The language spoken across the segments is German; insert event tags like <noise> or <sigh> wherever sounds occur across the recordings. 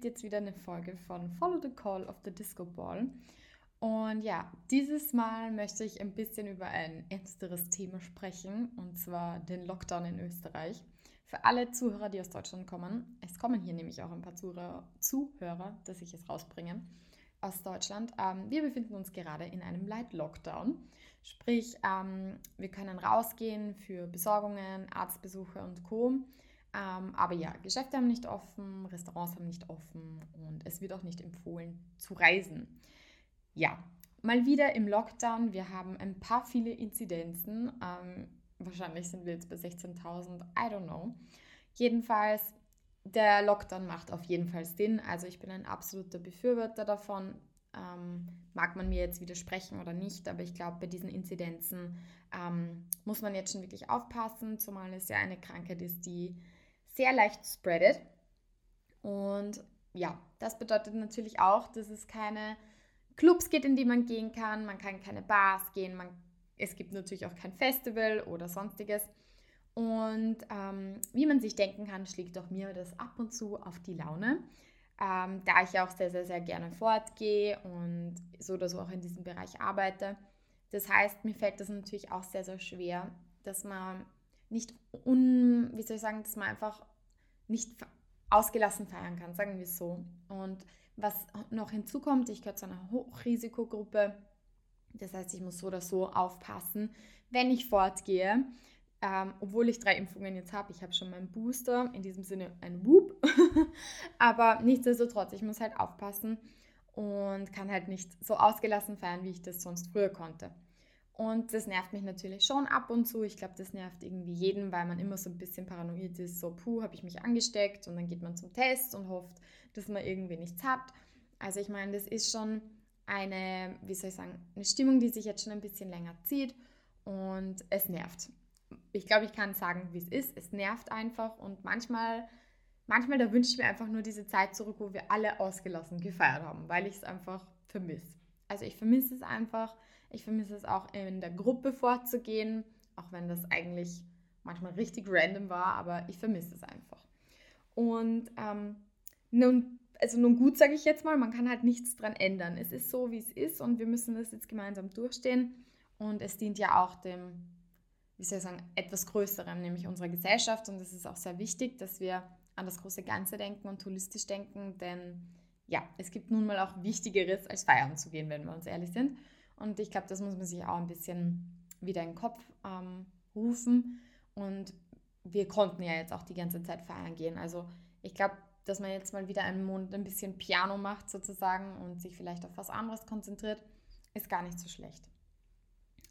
gibt jetzt wieder eine Folge von Follow the Call of the Disco Ball. Und ja, dieses Mal möchte ich ein bisschen über ein ernsteres Thema sprechen, und zwar den Lockdown in Österreich. Für alle Zuhörer, die aus Deutschland kommen, es kommen hier nämlich auch ein paar Zuhörer, Zuhörer dass ich es rausbringe, aus Deutschland. Ähm, wir befinden uns gerade in einem Light Lockdown. Sprich, ähm, wir können rausgehen für Besorgungen, Arztbesuche und Co. Ähm, aber ja, Geschäfte haben nicht offen, Restaurants haben nicht offen und es wird auch nicht empfohlen zu reisen. Ja, mal wieder im Lockdown. Wir haben ein paar viele Inzidenzen. Ähm, wahrscheinlich sind wir jetzt bei 16.000, I don't know. Jedenfalls, der Lockdown macht auf jeden Fall Sinn. Also ich bin ein absoluter Befürworter davon. Ähm, mag man mir jetzt widersprechen oder nicht, aber ich glaube, bei diesen Inzidenzen ähm, muss man jetzt schon wirklich aufpassen, zumal es ja eine Krankheit ist, die sehr leicht spreadet. Und ja, das bedeutet natürlich auch, dass es keine Clubs gibt, in die man gehen kann. Man kann keine Bars gehen. Man, es gibt natürlich auch kein Festival oder sonstiges. Und ähm, wie man sich denken kann, schlägt auch mir das ab und zu auf die Laune. Ähm, da ich auch sehr, sehr, sehr gerne fortgehe und so oder so auch in diesem Bereich arbeite. Das heißt, mir fällt das natürlich auch sehr, sehr schwer, dass man nicht un, wie soll ich sagen, dass man einfach nicht ausgelassen feiern kann, sagen wir es so. Und was noch hinzukommt, ich gehöre zu einer Hochrisikogruppe. Das heißt, ich muss so oder so aufpassen, wenn ich fortgehe. Ähm, obwohl ich drei Impfungen jetzt habe, ich habe schon meinen Booster, in diesem Sinne ein Whoop. <laughs> Aber nichtsdestotrotz, ich muss halt aufpassen und kann halt nicht so ausgelassen feiern, wie ich das sonst früher konnte. Und das nervt mich natürlich schon ab und zu. Ich glaube, das nervt irgendwie jeden, weil man immer so ein bisschen paranoid ist. So, puh, habe ich mich angesteckt und dann geht man zum Test und hofft, dass man irgendwie nichts hat. Also ich meine, das ist schon eine, wie soll ich sagen, eine Stimmung, die sich jetzt schon ein bisschen länger zieht und es nervt. Ich glaube, ich kann sagen, wie es ist. Es nervt einfach und manchmal, manchmal, da wünsche ich mir einfach nur diese Zeit zurück, wo wir alle ausgelassen gefeiert haben, weil ich es einfach vermisse. Also ich vermisse es einfach ich vermisse es auch in der Gruppe vorzugehen, auch wenn das eigentlich manchmal richtig random war, aber ich vermisse es einfach. Und ähm, nun, also nun gut sage ich jetzt mal, man kann halt nichts dran ändern. Es ist so, wie es ist und wir müssen das jetzt gemeinsam durchstehen. Und es dient ja auch dem, wie soll ich sagen, etwas Größerem, nämlich unserer Gesellschaft. Und es ist auch sehr wichtig, dass wir an das große Ganze denken und holistisch denken, denn ja, es gibt nun mal auch Wichtigeres, als feiern zu gehen, wenn wir uns ehrlich sind. Und ich glaube, das muss man sich auch ein bisschen wieder in den Kopf ähm, rufen. Und wir konnten ja jetzt auch die ganze Zeit feiern gehen. Also ich glaube, dass man jetzt mal wieder einen Monat ein bisschen Piano macht sozusagen und sich vielleicht auf was anderes konzentriert, ist gar nicht so schlecht.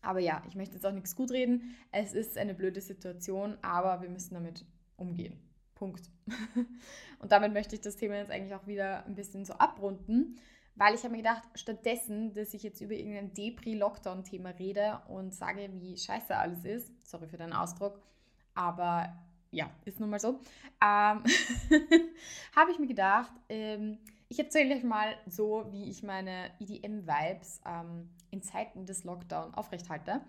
Aber ja, ich möchte jetzt auch nichts gut reden. Es ist eine blöde Situation, aber wir müssen damit umgehen. Punkt. <laughs> und damit möchte ich das Thema jetzt eigentlich auch wieder ein bisschen so abrunden weil ich habe mir gedacht, stattdessen, dass ich jetzt über irgendein Depri-Lockdown-Thema rede und sage, wie scheiße alles ist, sorry für den Ausdruck, aber ja, ist nun mal so, ähm, <laughs> habe ich mir gedacht, ähm, ich erzähle euch mal so, wie ich meine EDM-Vibes ähm, in Zeiten des Lockdown aufrechthalte.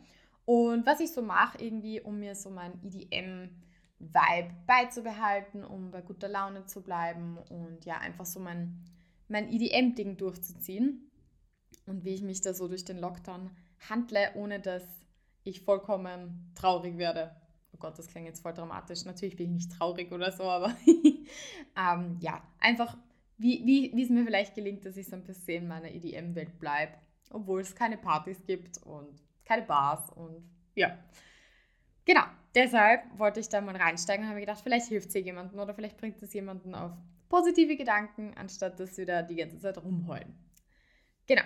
Und was ich so mache irgendwie, um mir so mein EDM-Vibe beizubehalten, um bei guter Laune zu bleiben und ja, einfach so mein mein EDM-Ding durchzuziehen und wie ich mich da so durch den Lockdown handle, ohne dass ich vollkommen traurig werde. Oh Gott, das klingt jetzt voll dramatisch. Natürlich bin ich nicht traurig oder so, aber <laughs> ähm, ja, einfach wie, wie, es mir vielleicht gelingt, dass ich so ein bisschen in meiner EDM-Welt bleibe, obwohl es keine Partys gibt und keine Bars und ja. Genau, deshalb wollte ich da mal reinsteigen und habe gedacht, vielleicht hilft es jemandem oder vielleicht bringt es jemanden auf positive Gedanken, anstatt dass wir da die ganze Zeit rumheulen. Genau.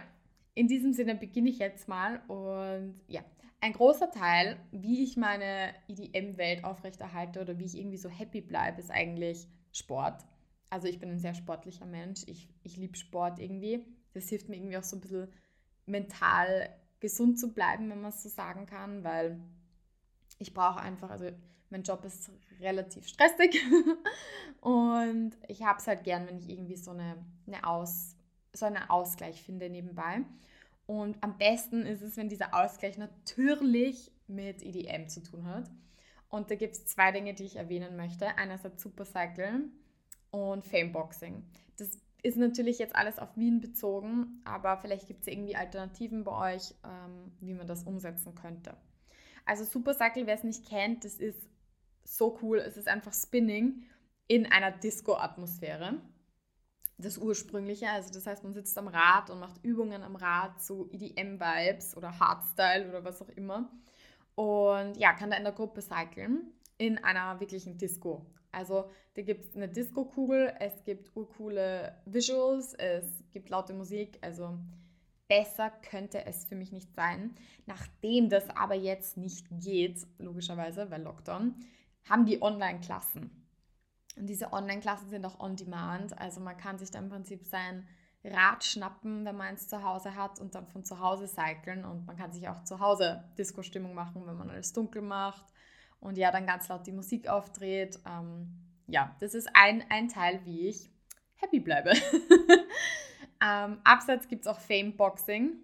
In diesem Sinne beginne ich jetzt mal und ja, ein großer Teil, wie ich meine EDM-Welt aufrechterhalte oder wie ich irgendwie so happy bleibe, ist eigentlich Sport. Also ich bin ein sehr sportlicher Mensch. Ich, ich liebe Sport irgendwie. Das hilft mir irgendwie auch so ein bisschen mental gesund zu bleiben, wenn man es so sagen kann, weil ich brauche einfach, also mein Job ist relativ stressig <laughs> und ich habe es halt gern, wenn ich irgendwie so, eine, eine Aus, so einen Ausgleich finde nebenbei. Und am besten ist es, wenn dieser Ausgleich natürlich mit EDM zu tun hat. Und da gibt es zwei Dinge, die ich erwähnen möchte. Einerseits Supercycle. und Fameboxing. Das ist natürlich jetzt alles auf Wien bezogen, aber vielleicht gibt es irgendwie Alternativen bei euch, ähm, wie man das umsetzen könnte. Also Supercycle, wer es nicht kennt, das ist so cool. Es ist einfach Spinning in einer Disco-Atmosphäre. Das ursprüngliche, also das heißt, man sitzt am Rad und macht Übungen am Rad, so EDM-Vibes oder Hardstyle oder was auch immer. Und ja, kann da in der Gruppe cyclen in einer wirklichen Disco. Also da gibt es eine Disco-Kugel, es gibt urcoole Visuals, es gibt laute Musik, also besser könnte es für mich nicht sein. Nachdem das aber jetzt nicht geht, logischerweise, weil Lockdown, haben die Online-Klassen. Und diese Online-Klassen sind auch on demand, also man kann sich da im Prinzip sein Rad schnappen, wenn man es zu Hause hat und dann von zu Hause cyclen und man kann sich auch zu Hause Disco-Stimmung machen, wenn man alles dunkel macht und ja, dann ganz laut die Musik aufdreht. Ähm, ja, das ist ein, ein Teil, wie ich happy bleibe. <laughs> ähm, abseits gibt es auch Fame Boxing.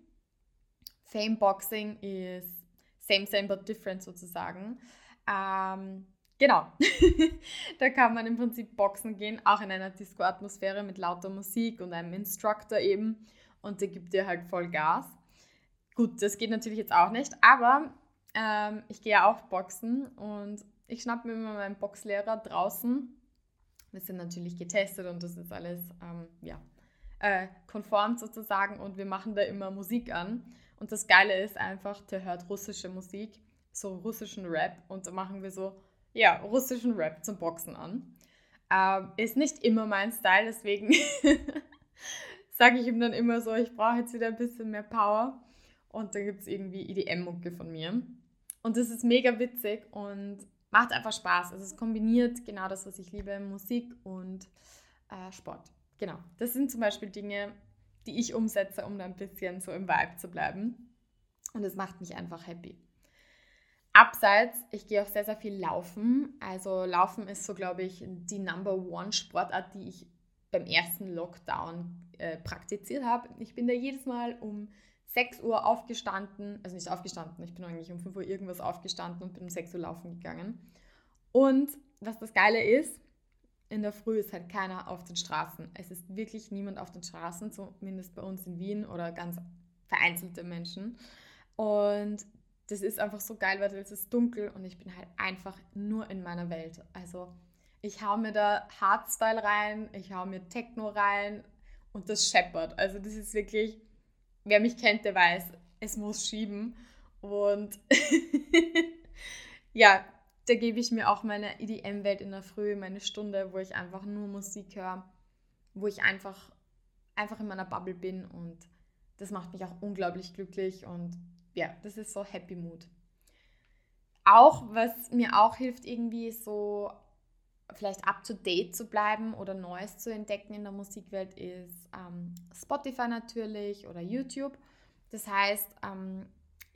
Fame Boxing ist same, same, but different sozusagen. Ähm, genau. <laughs> da kann man im Prinzip boxen gehen, auch in einer Disco-Atmosphäre mit lauter Musik und einem Instructor eben. Und der gibt dir halt voll Gas. Gut, das geht natürlich jetzt auch nicht, aber ähm, ich gehe ja auch boxen und ich schnappe mir immer meinen Boxlehrer draußen. Wir sind natürlich getestet und das ist alles ähm, ja, äh, konform sozusagen und wir machen da immer Musik an. Und das Geile ist einfach, der hört russische Musik, so russischen Rap und da machen wir so, ja, russischen Rap zum Boxen an. Ähm, ist nicht immer mein Style, deswegen <laughs> sage ich ihm dann immer so, ich brauche jetzt wieder ein bisschen mehr Power. Und dann gibt es irgendwie EDM-Mucke von mir. Und das ist mega witzig und macht einfach Spaß. Also es kombiniert genau das, was ich liebe, Musik und äh, Sport. Genau. Das sind zum Beispiel Dinge, die ich umsetze, um da ein bisschen so im Vibe zu bleiben. Und es macht mich einfach happy. Abseits, ich gehe auch sehr, sehr viel laufen. Also Laufen ist so, glaube ich, die Number One Sportart, die ich beim ersten Lockdown äh, praktiziert habe. Ich bin da jedes Mal um 6 Uhr aufgestanden, also nicht aufgestanden, ich bin eigentlich um 5 Uhr irgendwas aufgestanden und bin um 6 Uhr laufen gegangen. Und was das Geile ist, in der Früh ist halt keiner auf den Straßen. Es ist wirklich niemand auf den Straßen, zumindest bei uns in Wien oder ganz vereinzelte Menschen. Und das ist einfach so geil, weil es ist dunkel und ich bin halt einfach nur in meiner Welt. Also ich hau mir da Hardstyle rein, ich hau mir Techno rein und das scheppert. Also das ist wirklich wer mich kennt, der weiß, es muss schieben. Und <laughs> ja, da gebe ich mir auch meine EDM-Welt in der Früh, meine Stunde, wo ich einfach nur Musik höre, wo ich einfach, einfach in meiner Bubble bin und das macht mich auch unglaublich glücklich und ja, das ist so Happy Mood. Auch, was mir auch hilft, irgendwie so vielleicht up to date zu bleiben oder Neues zu entdecken in der Musikwelt, ist ähm, Spotify natürlich oder YouTube. Das heißt, ähm,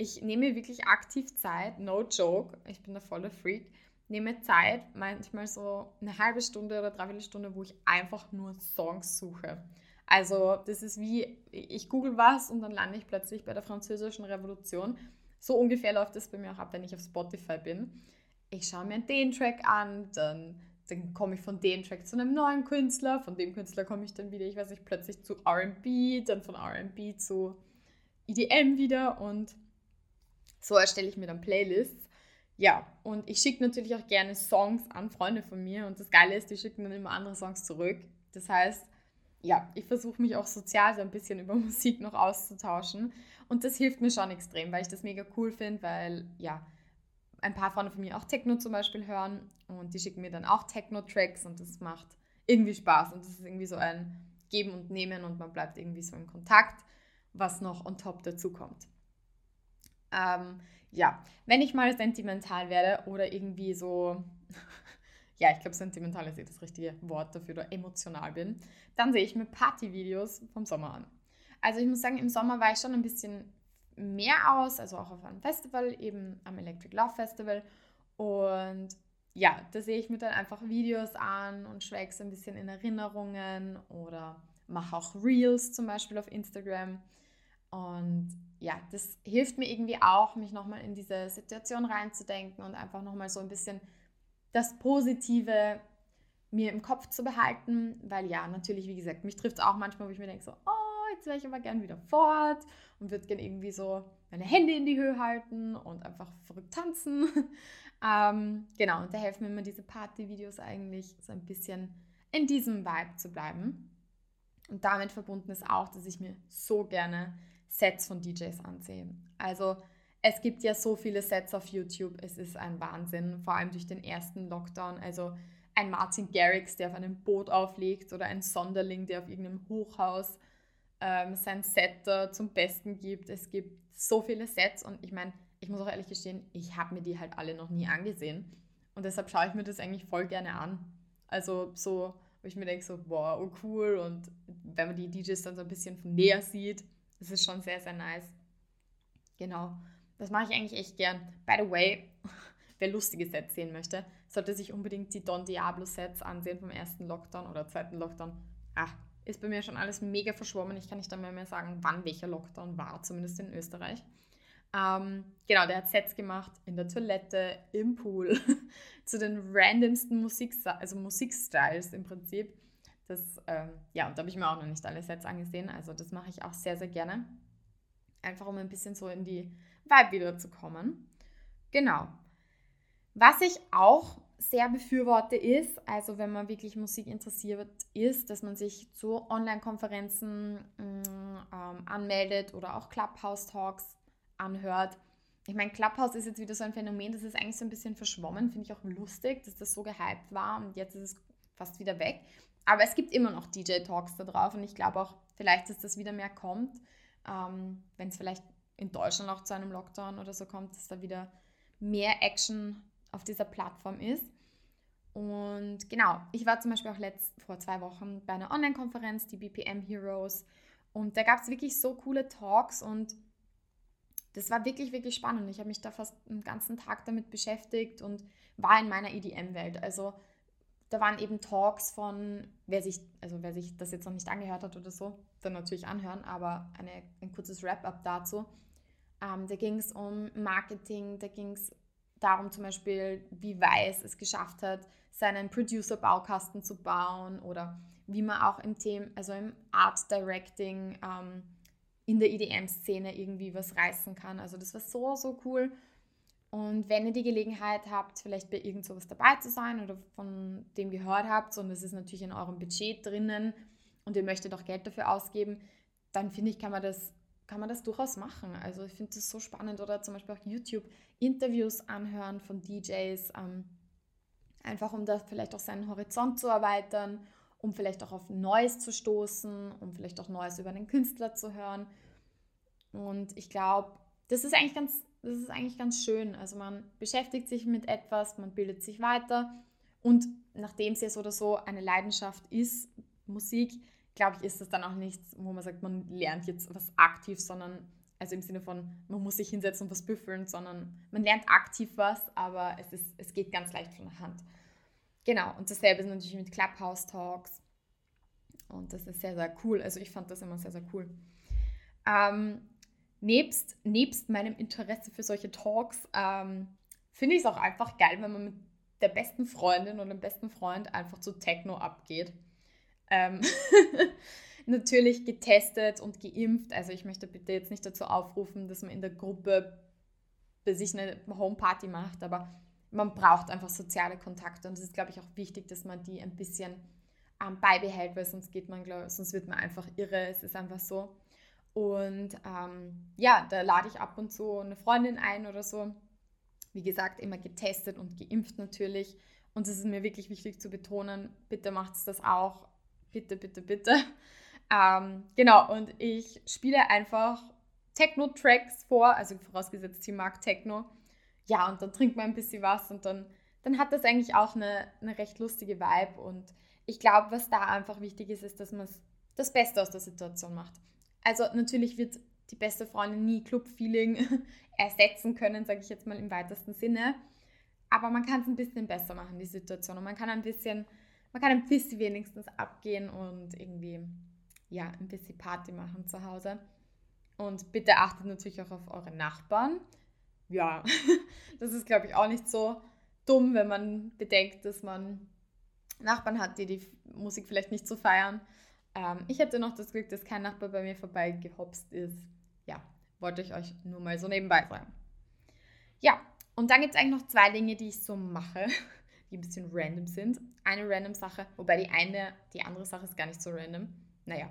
ich nehme wirklich aktiv Zeit, no joke, ich bin der volle Freak, nehme Zeit, manchmal so eine halbe Stunde oder dreiviertel Stunde, wo ich einfach nur Songs suche. Also das ist wie, ich google was und dann lande ich plötzlich bei der französischen Revolution. So ungefähr läuft es bei mir auch ab, wenn ich auf Spotify bin. Ich schaue mir den Track an, dann dann komme ich von dem Track zu einem neuen Künstler, von dem Künstler komme ich dann wieder, ich weiß nicht, plötzlich zu RB, dann von RB zu EDM wieder und so erstelle ich mir dann Playlists. Ja, und ich schicke natürlich auch gerne Songs an Freunde von mir und das Geile ist, die schicken dann immer andere Songs zurück. Das heißt, ja, ich versuche mich auch sozial so ein bisschen über <laughs> Musik noch auszutauschen und das hilft mir schon extrem, weil ich das mega cool finde, weil ja, ein paar Freunde von mir auch Techno zum Beispiel hören und die schicken mir dann auch Techno-Tracks und das macht irgendwie Spaß und das ist irgendwie so ein Geben und Nehmen und man bleibt irgendwie so in Kontakt, was noch on top dazu kommt. Ähm, ja, wenn ich mal sentimental werde oder irgendwie so, <laughs> ja, ich glaube, sentimental ist eh das richtige Wort dafür oder emotional bin, dann sehe ich mir Partyvideos vom Sommer an. Also ich muss sagen, im Sommer war ich schon ein bisschen mehr aus, also auch auf einem Festival, eben am Electric Love Festival. Und ja, da sehe ich mir dann einfach Videos an und schwelge ein bisschen in Erinnerungen oder mache auch Reels zum Beispiel auf Instagram. Und ja, das hilft mir irgendwie auch, mich nochmal in diese Situation reinzudenken und einfach nochmal so ein bisschen das Positive mir im Kopf zu behalten, weil ja, natürlich, wie gesagt, mich trifft es auch manchmal, wo ich mir denke, so, oh, jetzt wäre ich aber gern wieder fort und würde gern irgendwie so meine Hände in die Höhe halten und einfach verrückt tanzen. <laughs> ähm, genau, und da helfen mir immer diese Party-Videos eigentlich, so ein bisschen in diesem Vibe zu bleiben. Und damit verbunden ist auch, dass ich mir so gerne Sets von DJs ansehe. Also es gibt ja so viele Sets auf YouTube, es ist ein Wahnsinn, vor allem durch den ersten Lockdown. Also ein Martin Garrix, der auf einem Boot auflegt oder ein Sonderling, der auf irgendeinem Hochhaus ähm, sein Set da zum Besten gibt. Es gibt so viele Sets und ich meine, ich muss auch ehrlich gestehen, ich habe mir die halt alle noch nie angesehen und deshalb schaue ich mir das eigentlich voll gerne an. Also so, wo ich mir denke so, wow, oh cool und wenn man die DJs dann so ein bisschen von näher sieht, das ist schon sehr, sehr nice. Genau, das mache ich eigentlich echt gern. By the way, <laughs> wer lustige Sets sehen möchte, sollte sich unbedingt die Don Diablo Sets ansehen vom ersten Lockdown oder zweiten Lockdown. Ah, ist bei mir schon alles mega verschwommen. Ich kann nicht einmal mehr sagen, wann welcher Lockdown war, zumindest in Österreich. Ähm, genau, der hat Sets gemacht in der Toilette, im Pool, <laughs> zu den randomsten Musik, also Musikstyles im Prinzip. Das, ähm, ja, und da habe ich mir auch noch nicht alle Sets angesehen. Also das mache ich auch sehr, sehr gerne. Einfach um ein bisschen so in die Vibe wieder zu kommen. Genau. Was ich auch sehr befürworte ist, also wenn man wirklich Musik interessiert ist, dass man sich zu Online-Konferenzen mm, ähm, anmeldet oder auch Clubhouse-Talks anhört. Ich meine, Clubhouse ist jetzt wieder so ein Phänomen, das ist eigentlich so ein bisschen verschwommen, finde ich auch lustig, dass das so gehypt war und jetzt ist es fast wieder weg. Aber es gibt immer noch DJ-Talks da drauf und ich glaube auch, vielleicht, dass das wieder mehr kommt, ähm, wenn es vielleicht in Deutschland auch zu einem Lockdown oder so kommt, dass da wieder mehr Action auf dieser Plattform ist. Und genau, ich war zum Beispiel auch letzt, vor zwei Wochen bei einer Online-Konferenz, die BPM Heroes. Und da gab es wirklich so coole Talks und das war wirklich, wirklich spannend. Ich habe mich da fast den ganzen Tag damit beschäftigt und war in meiner EDM-Welt. Also da waren eben Talks von, wer sich, also wer sich das jetzt noch nicht angehört hat oder so, dann natürlich anhören, aber eine, ein kurzes Wrap-up dazu. Ähm, da ging es um Marketing, da ging es darum zum Beispiel, wie Weiß es geschafft hat, seinen Producer-Baukasten zu bauen oder wie man auch im Thema, also im Art Directing ähm, in der EDM-Szene irgendwie was reißen kann. Also das war so, so cool. Und wenn ihr die Gelegenheit habt, vielleicht bei irgend sowas dabei zu sein oder von dem gehört habt und es ist natürlich in eurem Budget drinnen und ihr möchtet auch Geld dafür ausgeben, dann finde ich, kann man das kann man das durchaus machen. Also ich finde das so spannend oder zum Beispiel auch YouTube-Interviews anhören von DJs, ähm, einfach um da vielleicht auch seinen Horizont zu erweitern, um vielleicht auch auf Neues zu stoßen, um vielleicht auch Neues über einen Künstler zu hören. Und ich glaube, das ist eigentlich ganz, das ist eigentlich ganz schön. Also man beschäftigt sich mit etwas, man bildet sich weiter und nachdem es ja so oder so eine Leidenschaft ist, Musik, glaube ich, ist das dann auch nichts, wo man sagt, man lernt jetzt was aktiv, sondern also im Sinne von, man muss sich hinsetzen und was büffeln, sondern man lernt aktiv was, aber es, ist, es geht ganz leicht von der Hand. Genau, und dasselbe ist natürlich mit Clubhouse-Talks. Und das ist sehr, sehr cool. Also ich fand das immer sehr, sehr cool. Ähm, nebst, nebst meinem Interesse für solche Talks ähm, finde ich es auch einfach geil, wenn man mit der besten Freundin oder dem besten Freund einfach zu Techno abgeht. Ähm <laughs> natürlich getestet und geimpft. Also ich möchte bitte jetzt nicht dazu aufrufen, dass man in der Gruppe bei sich eine Homeparty macht, aber man braucht einfach soziale Kontakte und es ist, glaube ich, auch wichtig, dass man die ein bisschen ähm, beibehält, weil sonst geht man, glaub, sonst wird man einfach irre. Es ist einfach so. Und ähm, ja, da lade ich ab und zu eine Freundin ein oder so. Wie gesagt, immer getestet und geimpft natürlich. Und es ist mir wirklich wichtig zu betonen, bitte macht es das auch bitte, bitte, bitte. <laughs> Ähm, genau, und ich spiele einfach Techno-Tracks vor, also vorausgesetzt, sie mag Techno. Ja, und dann trinkt man ein bisschen was und dann, dann hat das eigentlich auch eine, eine recht lustige Vibe. Und ich glaube, was da einfach wichtig ist, ist, dass man das Beste aus der Situation macht. Also natürlich wird die beste Freundin nie Club-Feeling <laughs> ersetzen können, sage ich jetzt mal im weitesten Sinne. Aber man kann es ein bisschen besser machen, die Situation. Und man kann ein bisschen man kann ein bisschen wenigstens abgehen und irgendwie, ja, ein bisschen Party machen zu Hause. Und bitte achtet natürlich auch auf eure Nachbarn. Ja, <laughs> das ist, glaube ich, auch nicht so dumm, wenn man bedenkt, dass man Nachbarn hat, die die Musik vielleicht nicht so feiern. Ähm, ich hatte noch das Glück, dass kein Nachbar bei mir vorbeigehopst ist. Ja, wollte ich euch nur mal so nebenbei sagen. Ja, und dann gibt es eigentlich noch zwei Dinge, die ich so mache, <laughs> die ein bisschen random sind. Eine random Sache, wobei die eine, die andere Sache ist gar nicht so random. Naja,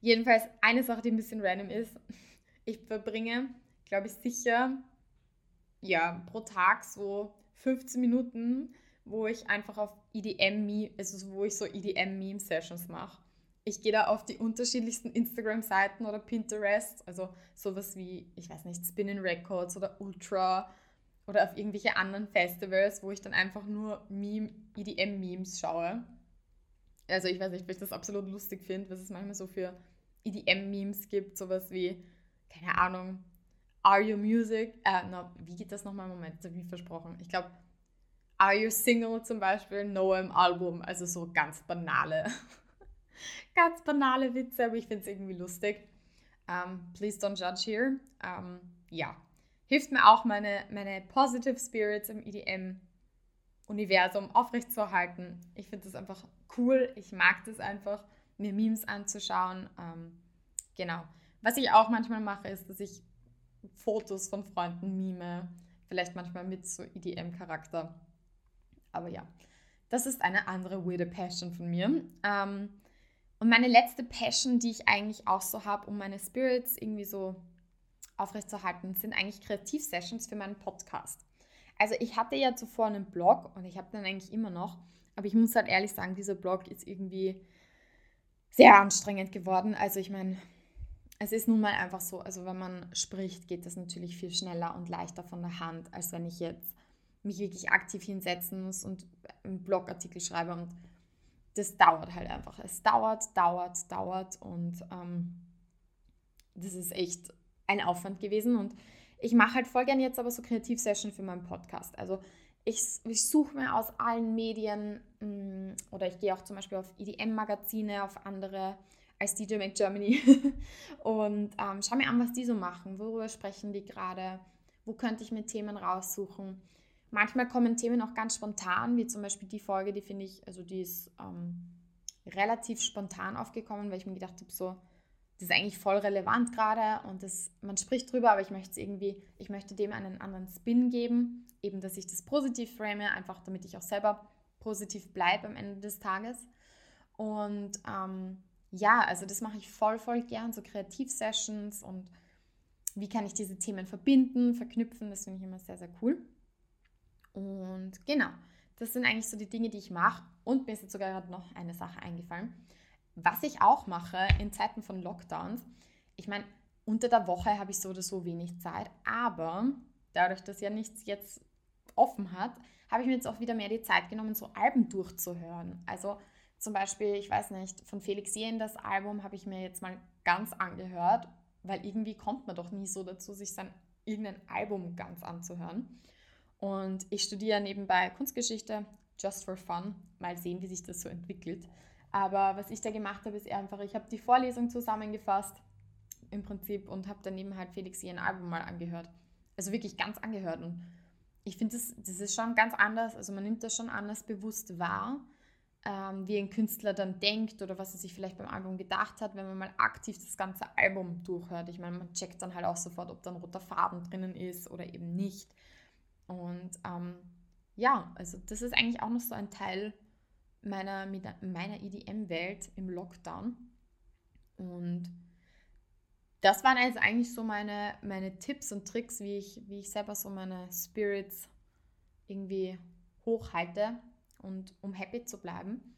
jedenfalls eine Sache, die ein bisschen random ist. <laughs> Ich verbringe, glaube ich, sicher, ja, pro Tag so 15 Minuten, wo ich einfach auf EDM, also wo ich so EDM-Meme-Sessions mache. Ich gehe da auf die unterschiedlichsten Instagram-Seiten oder Pinterest, also sowas wie, ich weiß nicht, Spinning Records oder Ultra oder auf irgendwelche anderen Festivals, wo ich dann einfach nur Meme, EDM-Memes schaue. Also ich weiß nicht, ob ich das absolut lustig finde, was es manchmal so für EDM-Memes gibt, sowas wie, keine Ahnung, Are You Music? Äh, no, wie geht das nochmal? Moment, das habe ich versprochen. Ich glaube, Are You Single zum Beispiel? No Album. Also so ganz banale, <laughs> ganz banale Witze, aber ich finde es irgendwie lustig. Um, ähm, please don't judge here. Um, ähm, ja, hilft mir auch, meine, meine Positive Spirits im EDM-Universum aufrechtzuerhalten. Ich finde das einfach cool. Ich mag das einfach, mir Memes anzuschauen. Ähm, genau. Was ich auch manchmal mache, ist, dass ich Fotos von Freunden mime. Vielleicht manchmal mit so EDM-Charakter. Aber ja, das ist eine andere weirde Passion von mir. Ähm, und meine letzte Passion, die ich eigentlich auch so habe, um meine Spirits irgendwie so aufrechtzuerhalten, sind eigentlich Kreativsessions für meinen Podcast. Also ich hatte ja zuvor einen Blog und ich habe den eigentlich immer noch, aber ich muss halt ehrlich sagen, dieser Blog ist irgendwie sehr anstrengend geworden. Also ich meine, es ist nun mal einfach so, also wenn man spricht, geht das natürlich viel schneller und leichter von der Hand, als wenn ich jetzt mich wirklich aktiv hinsetzen muss und einen Blogartikel schreibe und das dauert halt einfach. Es dauert, dauert, dauert und ähm, das ist echt ein Aufwand gewesen. Und ich mache halt voll gerne jetzt aber so Kreativsession für meinen Podcast. Also ich, ich suche mir aus allen Medien mm, oder ich gehe auch zum Beispiel auf EDM-Magazine, auf andere als DJ Make Germany <laughs> und ähm, schau mir an, was die so machen, worüber sprechen die gerade, wo könnte ich mir Themen raussuchen. Manchmal kommen Themen auch ganz spontan, wie zum Beispiel die Folge, die finde ich, also die ist ähm, relativ spontan aufgekommen, weil ich mir gedacht habe, so, das ist eigentlich voll relevant gerade und das, man spricht drüber, aber ich möchte irgendwie, ich möchte dem einen anderen Spin geben, eben, dass ich das positiv frame, einfach damit ich auch selber positiv bleibe am Ende des Tages. Und ähm, ja, also das mache ich voll, voll gern, so Kreativ-Sessions und wie kann ich diese Themen verbinden, verknüpfen, das finde ich immer sehr, sehr cool. Und genau, das sind eigentlich so die Dinge, die ich mache. Und mir ist jetzt sogar gerade noch eine Sache eingefallen. Was ich auch mache in Zeiten von Lockdowns, ich meine, unter der Woche habe ich so oder so wenig Zeit, aber dadurch, dass ja nichts jetzt offen hat, habe ich mir jetzt auch wieder mehr die Zeit genommen, so Alben durchzuhören. Also zum Beispiel, ich weiß nicht, von Felix Jähn das Album habe ich mir jetzt mal ganz angehört, weil irgendwie kommt man doch nie so dazu, sich sein irgendein Album ganz anzuhören. Und ich studiere nebenbei Kunstgeschichte, just for fun, mal sehen, wie sich das so entwickelt. Aber was ich da gemacht habe, ist einfach, ich habe die Vorlesung zusammengefasst im Prinzip und habe daneben halt Felix ihren Album mal angehört. Also wirklich ganz angehört. Und ich finde, das, das ist schon ganz anders. Also man nimmt das schon anders bewusst wahr, ähm, wie ein Künstler dann denkt oder was er sich vielleicht beim Album gedacht hat, wenn man mal aktiv das ganze Album durchhört. Ich meine, man checkt dann halt auch sofort, ob da ein roter Faden drinnen ist oder eben nicht. Und ähm, ja, also das ist eigentlich auch noch so ein Teil meiner, meiner EDM-Welt im Lockdown. Und das waren jetzt eigentlich so meine, meine Tipps und Tricks, wie ich, wie ich selber so meine Spirits irgendwie hochhalte und um happy zu bleiben.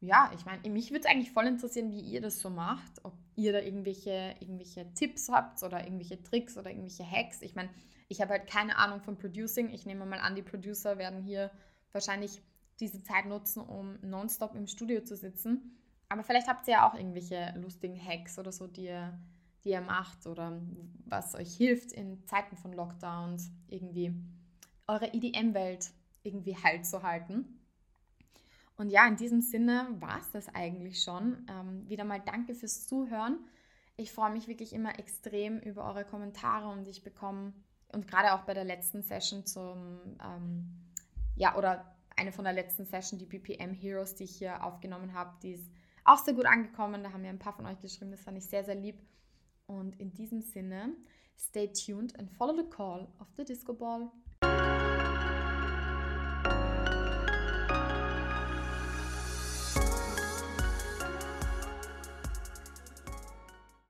Ja, ich meine, mich würde es eigentlich voll interessieren, wie ihr das so macht. Ob ihr da irgendwelche, irgendwelche Tipps habt oder irgendwelche Tricks oder irgendwelche Hacks. Ich meine, ich habe halt keine Ahnung von Producing. Ich nehme mal an, die Producer werden hier wahrscheinlich diese Zeit nutzen, um nonstop im Studio zu sitzen. Aber vielleicht habt ihr ja auch irgendwelche lustigen Hacks oder so, die ihr, die ihr macht oder was euch hilft in Zeiten von Lockdowns irgendwie eure EDM-Welt irgendwie heil zu halten. Und ja, in diesem Sinne war es das eigentlich schon. Ähm, wieder mal danke fürs Zuhören. Ich freue mich wirklich immer extrem über eure Kommentare und ich bekomme, und gerade auch bei der letzten Session zum, ähm, ja, oder eine von der letzten Session, die BPM Heroes, die ich hier aufgenommen habe, die ist auch sehr gut angekommen. Da haben mir ein paar von euch geschrieben, das fand ich sehr, sehr lieb. Und in diesem Sinne, stay tuned and follow the call of the Disco Ball.